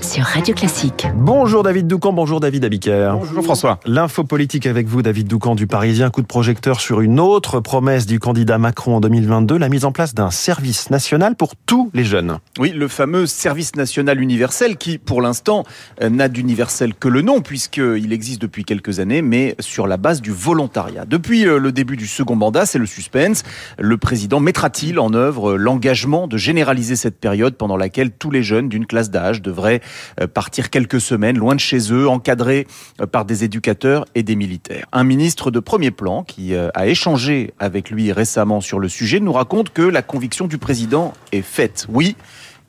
sur Radio Classique. Bonjour David Doucan, bonjour David Abiker. Bonjour François. L'info politique avec vous, David Doucan du Parisien. Coup de projecteur sur une autre promesse du candidat Macron en 2022, la mise en place d'un service national pour tous les jeunes. Oui, le fameux service national universel qui, pour l'instant, euh, n'a d'universel que le nom, puisqu'il existe depuis quelques années, mais sur la base du volontariat. Depuis euh, le début du second mandat, c'est le suspense. Le président mettra-t-il en œuvre l'engagement de généraliser cette période pendant laquelle tous les jeunes d'une classe d'âge devraient euh, partir quelques semaines loin de chez eux, encadrés euh, par des éducateurs et des militaires. Un ministre de premier plan qui euh, a échangé avec lui récemment sur le sujet nous raconte que la conviction du président est faite. Oui,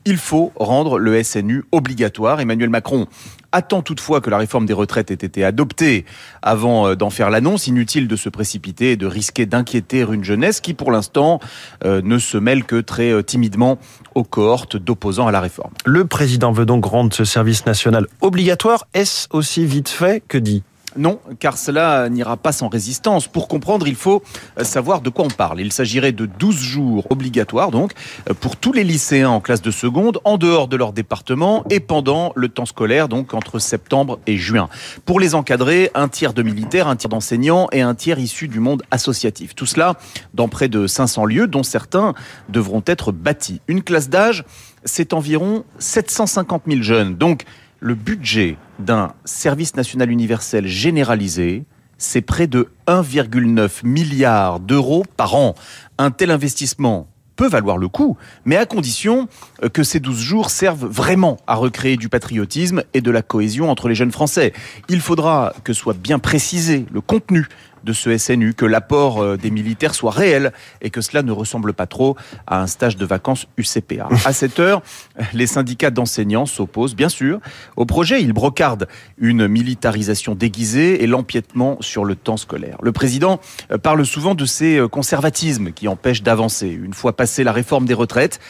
il faut rendre le SNU obligatoire. Emmanuel Macron attend toutefois que la réforme des retraites ait été adoptée avant d'en faire l'annonce. Inutile de se précipiter et de risquer d'inquiéter une jeunesse qui, pour l'instant, ne se mêle que très timidement aux cohortes d'opposants à la réforme. Le président veut donc rendre ce service national obligatoire. Est-ce aussi vite fait? Que dit? Non, car cela n'ira pas sans résistance. Pour comprendre, il faut savoir de quoi on parle. Il s'agirait de 12 jours obligatoires, donc, pour tous les lycéens en classe de seconde, en dehors de leur département et pendant le temps scolaire, donc entre septembre et juin. Pour les encadrer, un tiers de militaires, un tiers d'enseignants et un tiers issus du monde associatif. Tout cela dans près de 500 lieux, dont certains devront être bâtis. Une classe d'âge, c'est environ 750 000 jeunes. Donc, le budget d'un service national universel généralisé, c'est près de 1,9 milliard d'euros par an. Un tel investissement peut valoir le coup, mais à condition que ces 12 jours servent vraiment à recréer du patriotisme et de la cohésion entre les jeunes Français. Il faudra que soit bien précisé le contenu de ce SNU, que l'apport des militaires soit réel et que cela ne ressemble pas trop à un stage de vacances UCPA. À cette heure, les syndicats d'enseignants s'opposent bien sûr au projet. Ils brocardent une militarisation déguisée et l'empiètement sur le temps scolaire. Le président parle souvent de ces conservatismes qui empêchent d'avancer. Une fois passée la réforme des retraites,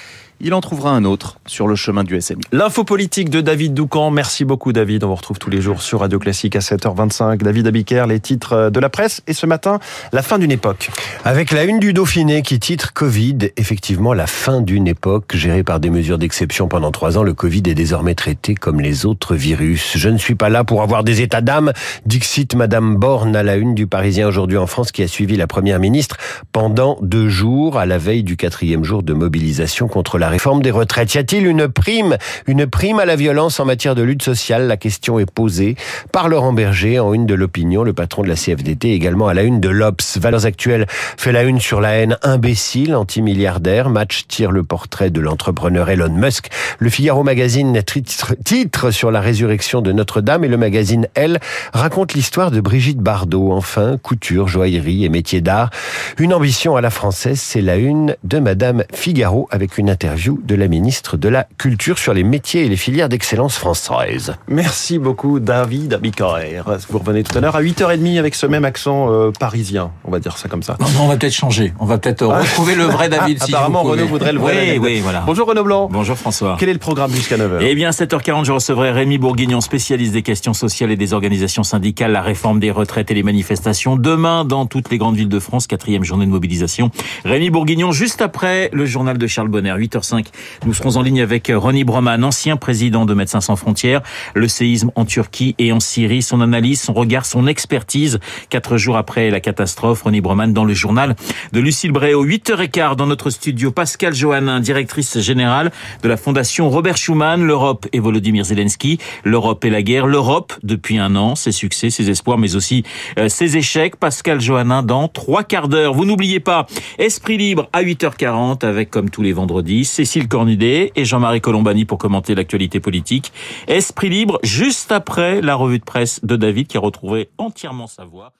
il en trouvera un autre sur le chemin du SNU. L'info politique de David Doucan. Merci beaucoup David. On vous retrouve tous les jours sur Radio Classique à 7h25. David Abiker, les titres de la presse. Et ce matin, la fin d'une époque. Avec la une du Dauphiné qui titre Covid, effectivement la fin d'une époque gérée par des mesures d'exception pendant trois ans. Le Covid est désormais traité comme les autres virus. Je ne suis pas là pour avoir des états d'âme. Dixit Madame Borne à la une du Parisien aujourd'hui en France qui a suivi la première ministre pendant deux jours à la veille du quatrième jour de mobilisation contre la la réforme des retraites. Y a-t-il une prime, une prime à la violence en matière de lutte sociale? La question est posée par Laurent Berger en une de l'opinion, le patron de la CFDT, également à la une de l'Obs. Valeurs actuelles fait la une sur la haine imbécile, anti-milliardaire. Match tire le portrait de l'entrepreneur Elon Musk. Le Figaro Magazine titre, sur la résurrection de Notre-Dame et le magazine Elle raconte l'histoire de Brigitte Bardot. Enfin, couture, joaillerie et métiers d'art. Une ambition à la française, c'est la une de Madame Figaro avec une interview de la ministre de la Culture sur les métiers et les filières d'excellence françaises. Merci beaucoup David Abicarer. Vous revenez tout à l'heure à 8h30 avec ce même accent euh, parisien, on va dire ça comme ça. Non, non on va peut-être changer. On va peut-être retrouver le vrai David. si Apparemment Renaud voudrait le vrai. Oui, oui, voilà. Bonjour Renaud Blanc. Bonjour François. Quel est le programme jusqu'à 9h Eh bien 7h40, je recevrai Rémi Bourguignon, spécialiste des questions sociales et des organisations syndicales, la réforme des retraites et les manifestations. Demain, dans toutes les grandes villes de France, quatrième journée de mobilisation. Rémi Bourguignon, juste après le journal de Charles Bonner, 8h05. Nous serons en ligne avec Ronnie Broman, ancien président de Médecins sans frontières, le séisme en Turquie et en Syrie, son analyse, son regard, son expertise. Quatre jours après la catastrophe, Ronnie Broman dans le journal de Lucille Bréau. 8h15 dans notre studio, Pascal Johannin, directrice générale de la Fondation Robert Schuman, l'Europe et Volodymyr Zelensky, l'Europe et la guerre, l'Europe depuis un an, ses succès, ses espoirs, mais aussi euh, ses échecs. Pascal Johannin dans trois quarts d'heure. Vous n'oubliez pas, Esprit libre à 8h40 avec comme tous les vendredis, Cécile Cornudet et Jean-Marie Colombani pour commenter l'actualité politique. Esprit libre juste après la revue de presse de David qui a retrouvé entièrement sa voix.